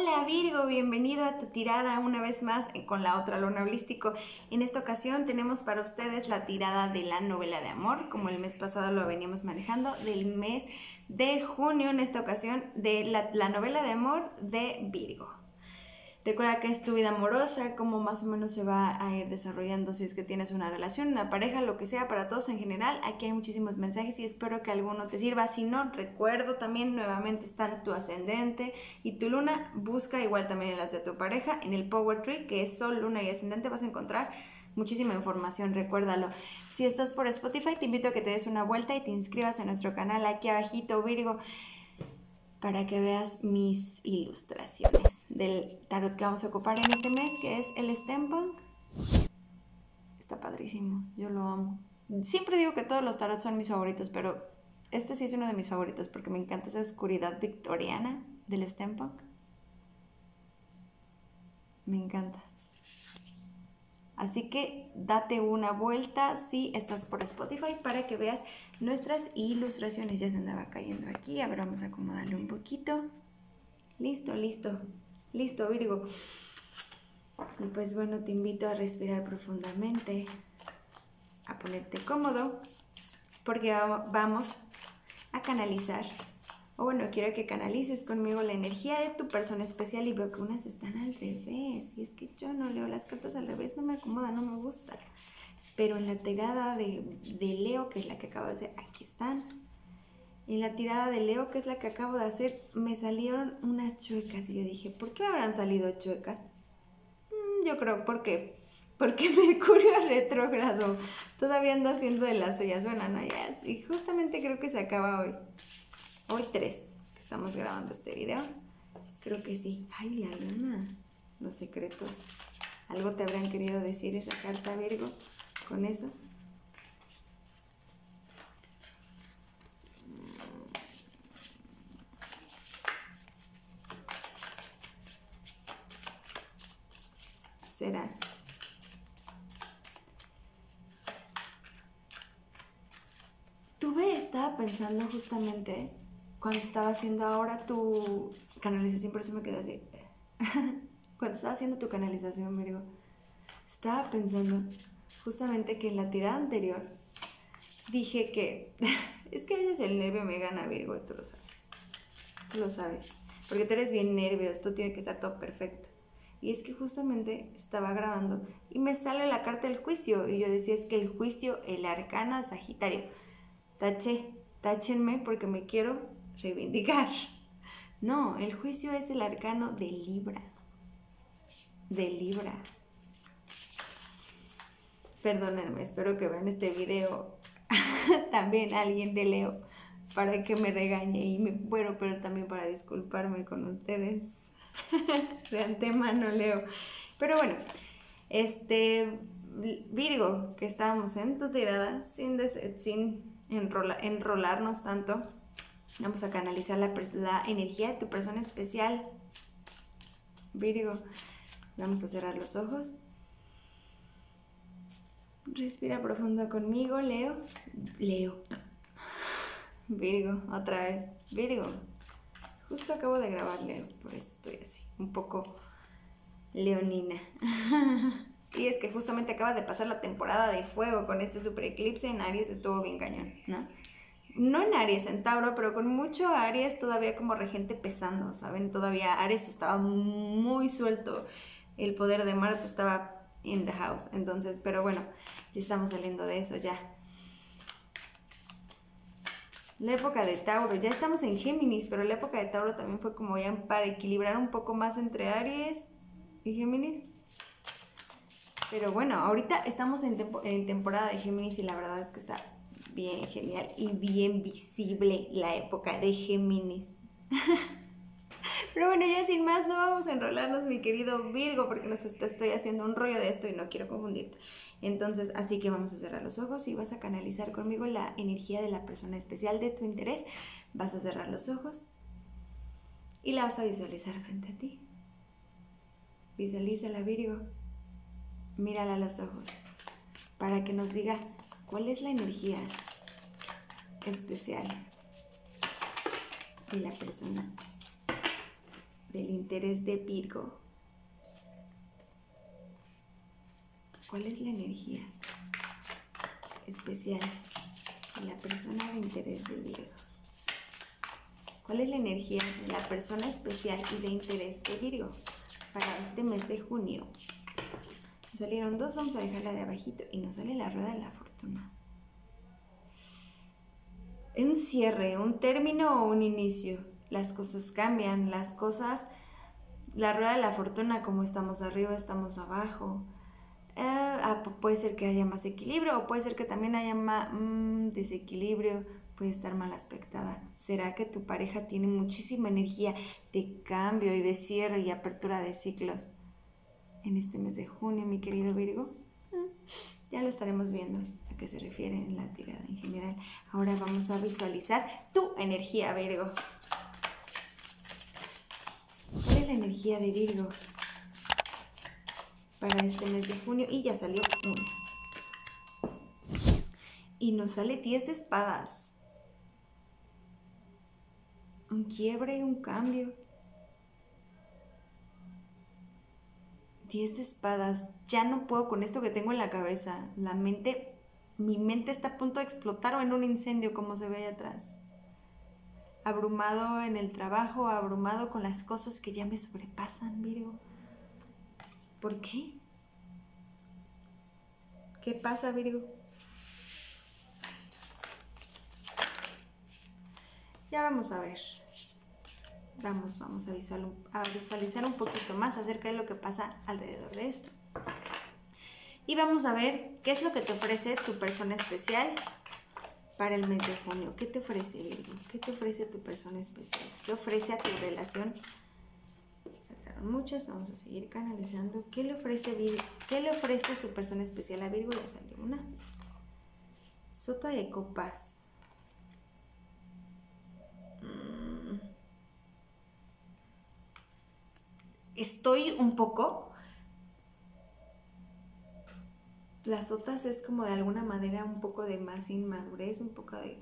Hola Virgo, bienvenido a tu tirada una vez más con la otra luna holístico. En esta ocasión tenemos para ustedes la tirada de la novela de amor, como el mes pasado lo veníamos manejando, del mes de junio, en esta ocasión de la, la novela de amor de Virgo. Recuerda que es tu vida amorosa, cómo más o menos se va a ir desarrollando si es que tienes una relación, una pareja, lo que sea, para todos en general. Aquí hay muchísimos mensajes y espero que alguno te sirva. Si no, recuerdo también nuevamente están tu ascendente y tu luna. Busca igual también las de tu pareja. En el Power Tree, que es Sol, Luna y Ascendente, vas a encontrar muchísima información, recuérdalo. Si estás por Spotify, te invito a que te des una vuelta y te inscribas en nuestro canal aquí abajito, Virgo para que veas mis ilustraciones del tarot que vamos a ocupar en este mes, que es el Steampunk. Está padrísimo, yo lo amo. Siempre digo que todos los tarots son mis favoritos, pero este sí es uno de mis favoritos porque me encanta esa oscuridad victoriana del Steampunk. Me encanta. Así que date una vuelta si estás por Spotify para que veas nuestras ilustraciones. Ya se andaba cayendo aquí. A ver, vamos a acomodarle un poquito. Listo, listo. Listo, Virgo. Y pues bueno, te invito a respirar profundamente, a ponerte cómodo, porque vamos a canalizar o bueno, quiero que canalices conmigo la energía de tu persona especial y veo que unas están al revés. Y es que yo no leo las cartas al revés, no me acomoda, no me gusta. Pero en la tirada de, Leo, que es la que acabo de hacer, aquí están. En la tirada de Leo, que es la que acabo de hacer, me salieron unas chuecas. Y yo dije, ¿por qué habrán salido chuecas? Mm, yo creo porque porque Mercurio retrógrado todavía anda haciendo de las ollas. Bueno, no, ya, y justamente creo que se acaba hoy. Hoy tres que estamos grabando este video. Creo que sí. Ay, la luna. Los secretos. ¿Algo te habrán querido decir esa carta, Virgo, con eso? Será. Tuve, estaba pensando justamente cuando estaba haciendo ahora tu canalización, por eso me quedé así. cuando estaba haciendo tu canalización, Virgo, estaba pensando justamente que en la tirada anterior dije que es que a veces el nervio me gana, Virgo, tú lo sabes. Tú lo sabes. Porque tú eres bien nervioso, tú tienes que estar todo perfecto. Y es que justamente estaba grabando y me sale la carta del juicio. Y yo decía, es que el juicio, el arcano Sagitario. Taché, táchenme porque me quiero reivindicar. No, el juicio es el arcano de Libra. De Libra. Perdónenme, espero que vean este video también alguien de Leo para que me regañe y me bueno, pero también para disculparme con ustedes de antemano Leo. Pero bueno, este Virgo, que estábamos en tu tirada sin, sin enrolarnos tanto, Vamos a canalizar la, energía de tu persona especial. Virgo, vamos a cerrar los ojos. Respira profundo conmigo, Leo. Leo. Virgo, otra vez. Virgo. Justo acabo de grabar Leo, por eso estoy así, un poco leonina. y es que justamente acaba de pasar la temporada de fuego con este super eclipse en Aries, estuvo bien cañón, ¿no? no en Aries, en Tauro, pero con mucho Aries todavía como regente pesando, ¿saben? Todavía Aries estaba muy suelto, el poder de Marte estaba in the house, entonces, pero bueno, ya estamos saliendo de eso ya. La época de Tauro, ya estamos en Géminis, pero la época de Tauro también fue como ya para equilibrar un poco más entre Aries y Géminis. Pero bueno, ahorita estamos en, en temporada de Géminis y la verdad es que está bien genial y bien visible la época de Géminis. Pero bueno, ya sin más, no vamos a enrolarnos, mi querido Virgo, porque nos estoy haciendo un rollo de esto y no quiero confundirte. Entonces, así que vamos a cerrar los ojos y vas a canalizar conmigo la energía de la persona especial de tu interés. Vas a cerrar los ojos y la vas a visualizar frente a ti. Visualízala, Virgo. Mírala a los ojos para que nos diga ¿Cuál es la energía especial de la persona del interés de Virgo. ¿Cuál es la energía especial de la persona de interés de Virgo? ¿Cuál es la energía de la persona especial y de interés de Virgo para este mes de junio? salieron dos, vamos a dejarla de abajito y nos sale la rueda de la fortuna. Un cierre, un término o un inicio. Las cosas cambian, las cosas, la rueda de la fortuna, como estamos arriba, estamos abajo. Eh, ah, puede ser que haya más equilibrio o puede ser que también haya más mm, desequilibrio, puede estar mal aspectada. ¿Será que tu pareja tiene muchísima energía de cambio y de cierre y apertura de ciclos? en este mes de junio, mi querido Virgo? Mm, ya lo estaremos viendo a qué se refiere en la tirada en general. Ahora vamos a visualizar tu energía, Virgo. ¿Cuál es la energía de Virgo para este mes de junio? Y ya salió una. Y nos sale 10 de espadas. Un quiebre, un cambio. Diez de espadas, ya no puedo con esto que tengo en la cabeza. La mente, mi mente está a punto de explotar o en un incendio como se ve ahí atrás. Abrumado en el trabajo, abrumado con las cosas que ya me sobrepasan, Virgo. ¿Por qué? ¿Qué pasa, Virgo? Ya vamos a ver. Vamos, vamos a, visualizar un poquito más acerca de lo que pasa alrededor de esto. Y vamos a ver qué es lo que te ofrece tu persona especial para el mes de junio. ¿Qué te ofrece, Virgo? ¿Qué te ofrece tu persona especial? ¿Qué ofrece a tu relación? Sacaron muchas, vamos a seguir canalizando. ¿Qué le ofrece Virgo? ¿Qué le ofrece su persona especial a Virgo? Ya salió una. Sota de copas. estoy un poco. Las otras es como de alguna manera un poco de más inmadurez, un poco de...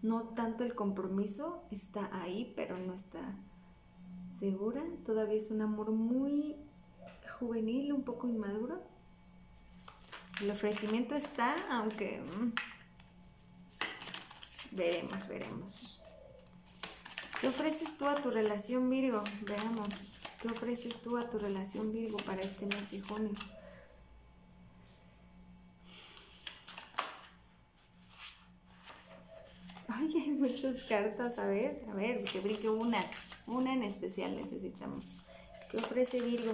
No tanto el compromiso está ahí, pero no está segura. Todavía es un amor muy juvenil, un poco inmaduro. El ofrecimiento está, aunque... Mm, veremos, veremos. ¿Qué ofreces tú a tu relación, Virgo? Veamos. ¿Qué ofreces tú a tu relación Virgo para este mes de junio? Ay, hay muchas cartas. A ver, a ver, que brille una. Una en especial necesitamos. ¿Qué ofrece Virgo?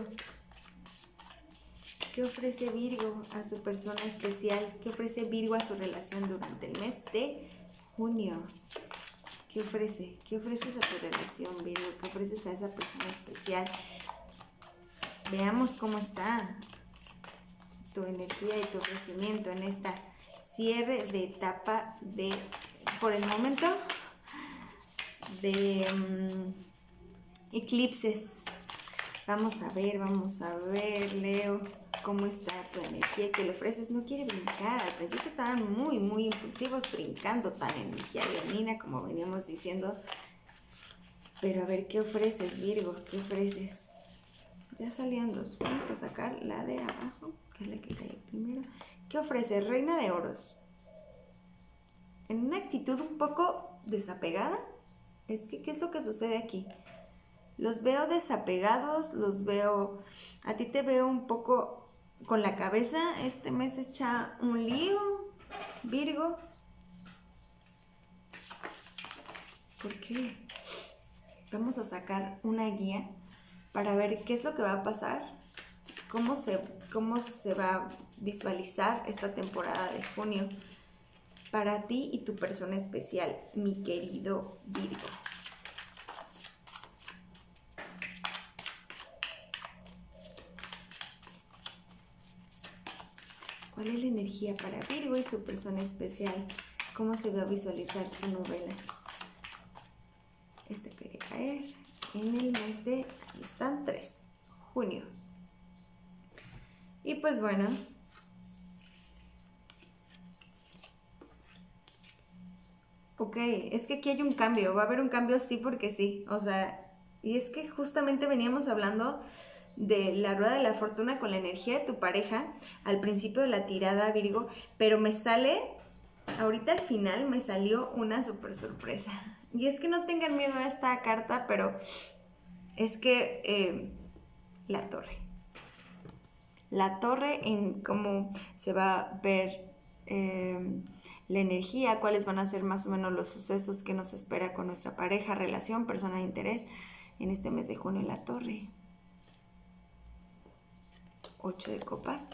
¿Qué ofrece Virgo a su persona especial? ¿Qué ofrece Virgo a su relación durante el mes de junio? ¿Qué ofrece? ¿Qué ofreces a tu relación, Virgo? ¿Qué ofreces a esa persona especial? Veamos cómo está tu energía y tu ofrecimiento en esta cierre de etapa de, por el momento, de mm, eclipses. Vamos a ver, vamos a ver, Leo cómo está tu energía que le ofreces. No quiere brincar. Al principio estaban muy, muy impulsivos, brincando tan energía leonina como veníamos diciendo. Pero a ver, ¿qué ofreces, Virgo? ¿Qué ofreces? Ya salían dos. Vamos a sacar la de abajo, que es la que primero. ¿Qué ofrece? Reina de oros. En una actitud un poco desapegada. Es que, ¿qué es lo que sucede aquí? Los veo desapegados, los veo, a ti te veo un poco con la cabeza este mes echa un lío, Virgo. ¿Por qué? Vamos a sacar una guía para ver qué es lo que va a pasar, cómo se, cómo se va a visualizar esta temporada de junio para ti y tu persona especial, mi querido Virgo. ¿Cuál es la energía para Virgo y su persona especial? ¿Cómo se va a visualizar su novela? Este quiere caer en el mes de, ahí están tres, junio. Y pues bueno, ok, es que aquí hay un cambio, va a haber un cambio sí porque sí, o sea, Y es que justamente veníamos hablando de la rueda de la fortuna con la energía de tu pareja al principio de la tirada, Virgo, pero me sale, ahorita al final me salió una super sorpresa. Y es que no tengan miedo a esta carta, pero es que eh, la torre. La torre en cómo se va a ver eh, la energía, cuáles van a ser más o menos los sucesos que nos espera con nuestra pareja, relación, persona de interés en este mes de junio la torre. 8 de copas.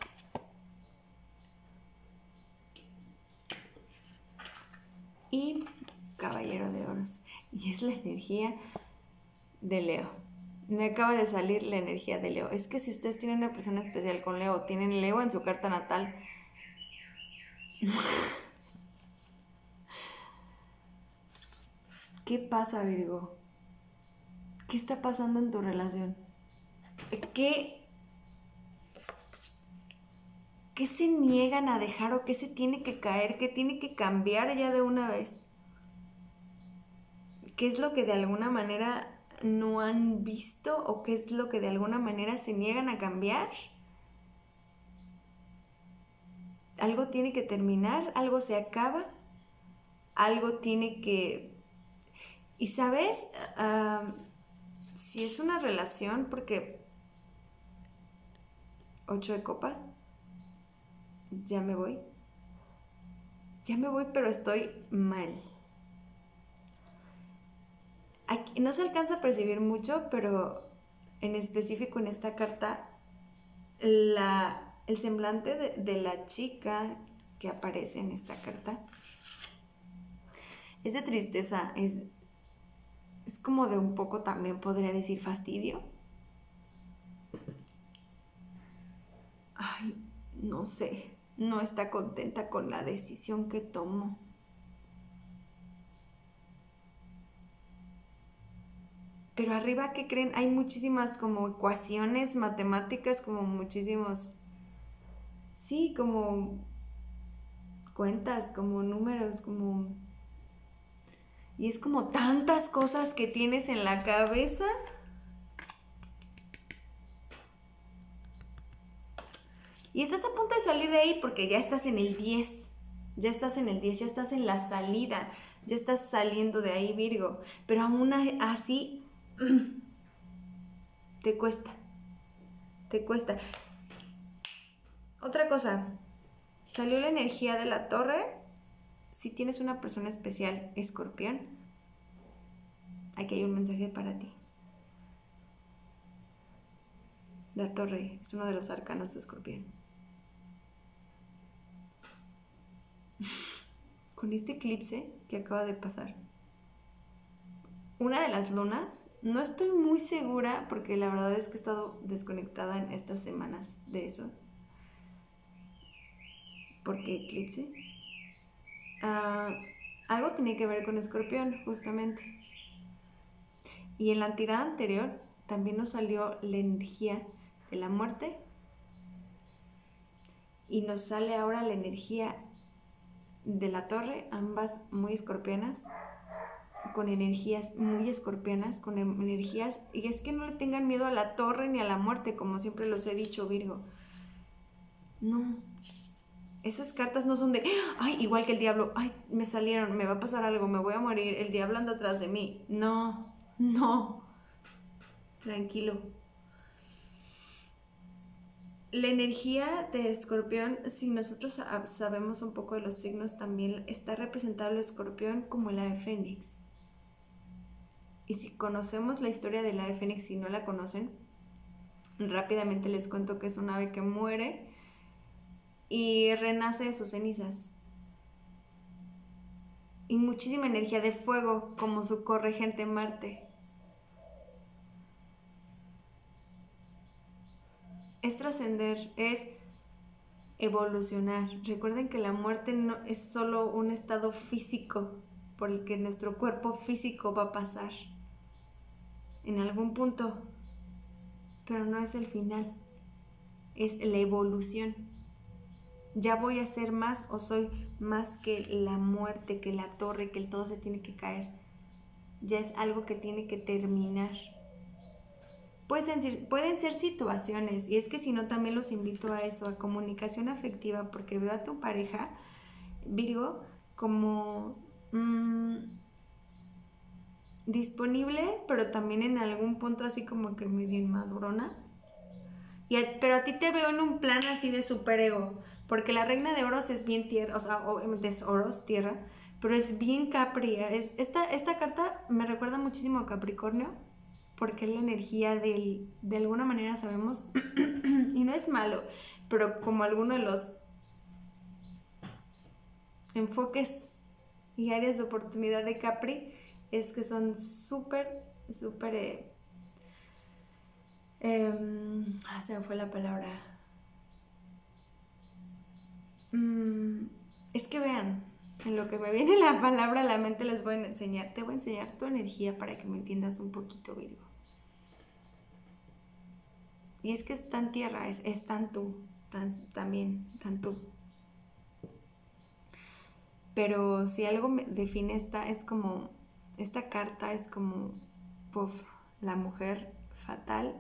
Y caballero de oros. Y es la energía de Leo. Me acaba de salir la energía de Leo. Es que si ustedes tienen una persona especial con Leo, tienen Leo en su carta natal. ¿Qué pasa, Virgo? ¿Qué está pasando en tu relación? ¿Qué ¿Qué se niegan a dejar o qué se tiene que caer? ¿Qué tiene que cambiar ya de una vez? ¿Qué es lo que de alguna manera no han visto o qué es lo que de alguna manera se niegan a cambiar? Algo tiene que terminar, algo se acaba, algo tiene que... Y sabes, si es una relación, porque... Ocho de copas ya me voy. Ya me voy, pero estoy mal. No se alcanza a percibir mucho, pero en específico en esta carta, la, el semblante de, de la chica que aparece en esta carta es de tristeza, es, es como de un poco también podría decir fastidio. Ay, no sé no está contenta con la decisión que tomó. Pero arriba, ¿qué creen? Hay muchísimas como ecuaciones matemáticas, como muchísimos, sí, como cuentas, como números, como... Y es como tantas cosas que tienes en la cabeza Y estás a punto de salir de ahí porque ya estás en el 10. Ya estás en el 10, ya estás en la salida. Ya estás saliendo de ahí, Virgo. Pero aún así te cuesta. Te cuesta. Otra cosa. Salió la energía de la torre. Si tienes una persona especial, escorpión, aquí hay un mensaje para ti. La torre es uno de los arcanos de escorpión. con este eclipse que acaba de pasar. Una de las lunas, no estoy muy segura porque la verdad es que he estado desconectada en estas semanas de eso. ¿Por qué eclipse? Ah, algo tiene que ver con escorpión, justamente. Y en la tirada anterior también nos salió la energía de la muerte y nos sale ahora la energía de la torre, ambas muy escorpianas, con energías muy escorpianas, con energías, y es que no le tengan miedo a la torre ni a la muerte, como siempre los he dicho, Virgo. No, esas cartas no son de, ay, igual que el diablo, ay, me salieron, me va a pasar algo, me voy a morir, el diablo anda atrás de mí. No, no, tranquilo la energía de escorpión, si nosotros sabemos un poco de los signos, también está representado el escorpión como el ave fénix. Y si conocemos la historia del ave fénix, y no la conocen, rápidamente les cuento que es un ave que muere y renace de sus cenizas. Y muchísima energía de fuego como su corregente Marte. es trascender, es evolucionar. Recuerden que la muerte no es solo un estado físico por el que nuestro cuerpo físico va a pasar en algún punto, pero no es el final, es la evolución. Ya voy a ser más o soy más que la muerte, que la torre, que el todo se tiene que caer. Ya es algo que tiene que terminar pueden ser, pueden ser situaciones, y es que si no también los invito a eso, a comunicación afectiva, porque veo a tu pareja, Virgo, como mm, disponible, pero también en algún punto así como que medio inmadurona. Y pero a ti te veo en un plan así de superego, porque la reina de oros es bien tierra, o sea, obviamente es oros, tierra, pero es bien Capri. Es, esta, esta carta me recuerda muchísimo a Capricornio, porque es la energía del, de alguna manera sabemos, y no es malo, pero como alguno de los enfoques y áreas de oportunidad de Capri es que son súper, súper... Eh, em, ah, se me fue la palabra. Mm, es que vean, en lo que me viene la palabra a la mente les voy a enseñar, te voy a enseñar tu energía para que me entiendas un poquito, Virgo. Y es que es tan tierra, es, es tan tú, tan, también, tan tú. Pero si algo me define esta, es como, esta carta es como, puff, la mujer fatal,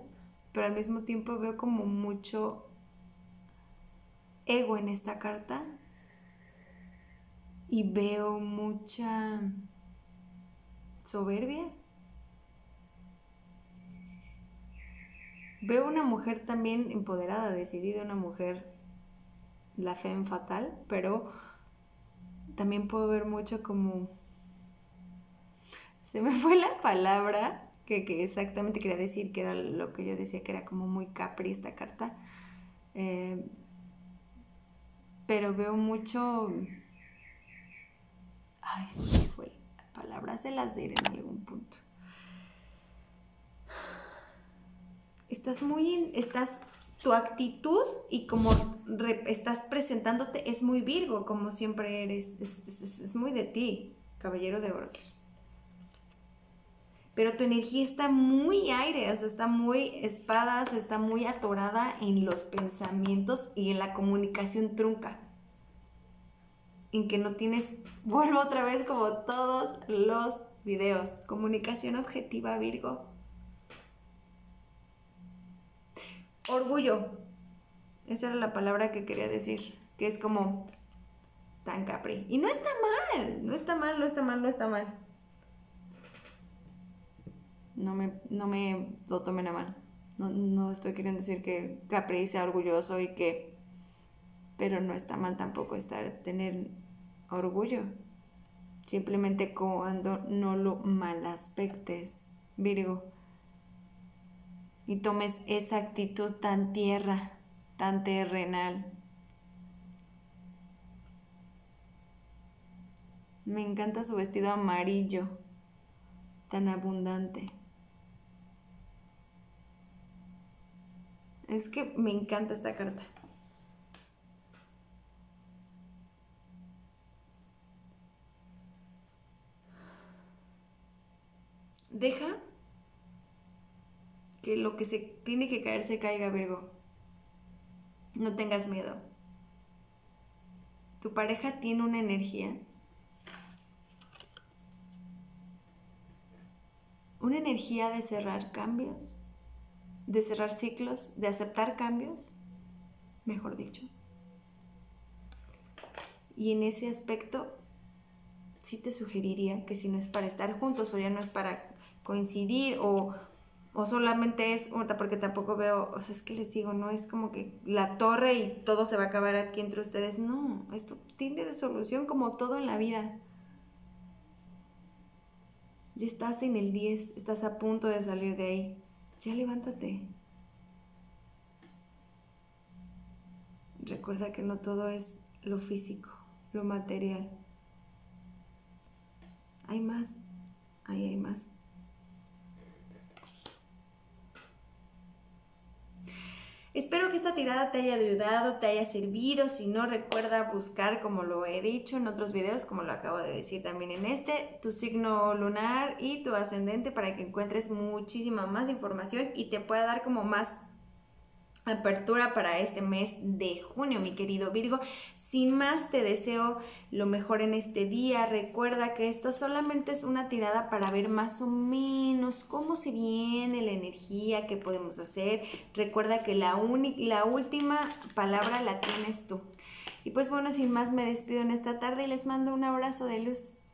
pero al mismo tiempo veo como mucho ego en esta carta y veo mucha soberbia Veo una mujer también empoderada, decidida, una mujer, la fe en fatal, pero también puedo ver mucho como... Se me fue la palabra que, exactamente quería decir, que era lo que yo decía, que era como muy capri esta carta. Eh, pero veo mucho... Ay, se me fue la palabra, se las diré en algún punto. estás muy, estás, tu actitud y como estás presentándote es muy Virgo, como siempre eres, es, muy de ti, caballero de oro. Pero tu energía está muy aire, o sea, está muy espadas, está muy atorada en los pensamientos y en la comunicación trunca. En que no tienes, vuelvo otra vez como todos los videos, comunicación objetiva Virgo, Orgullo. Esa era la palabra que quería decir, que es como tan capri. Y no está mal, no está mal, no está mal, no está mal. No me, no me lo tomen a mal. No, no estoy queriendo decir que Capri sea orgulloso y que... Pero no está mal tampoco estar, tener orgullo. Simplemente cuando no lo mal aspectes, Virgo y tomes esa actitud tan tierra, tan terrenal. Me encanta su vestido amarillo, tan abundante. Es que me encanta esta carta. Deja que lo que se tiene que caer se caiga, Virgo. No tengas miedo. Tu pareja tiene una energía. Una energía de cerrar cambios, de cerrar ciclos, de aceptar cambios, mejor dicho. Y en ese aspecto, sí te sugeriría que si no es para estar juntos o ya no es para coincidir o, o solamente es porque tampoco veo, o sea, es que les digo, no es como que la torre y todo se va a acabar aquí entre ustedes, no, esto tiene solución como todo en la vida. Ya estás en el 10, estás a punto de salir de ahí, ya levántate. Recuerda que no todo es lo físico, lo material. Hay más, ahí hay más. Espero que esta tirada te haya ayudado, te haya servido. Si no, recuerda buscar, como lo he dicho en otros videos, como lo acabo de decir también en este, tu signo lunar y tu ascendente para que encuentres muchísima más información y te pueda dar como más apertura para este mes de junio, mi querido Virgo. Sin más, te deseo lo mejor en este día. Recuerda que esto solamente es una tirada para ver más o menos cómo se viene la energía que podemos hacer. Recuerda que la, la última palabra la tienes tú. Y pues bueno, sin más me despido en esta tarde y les mando un abrazo de luz.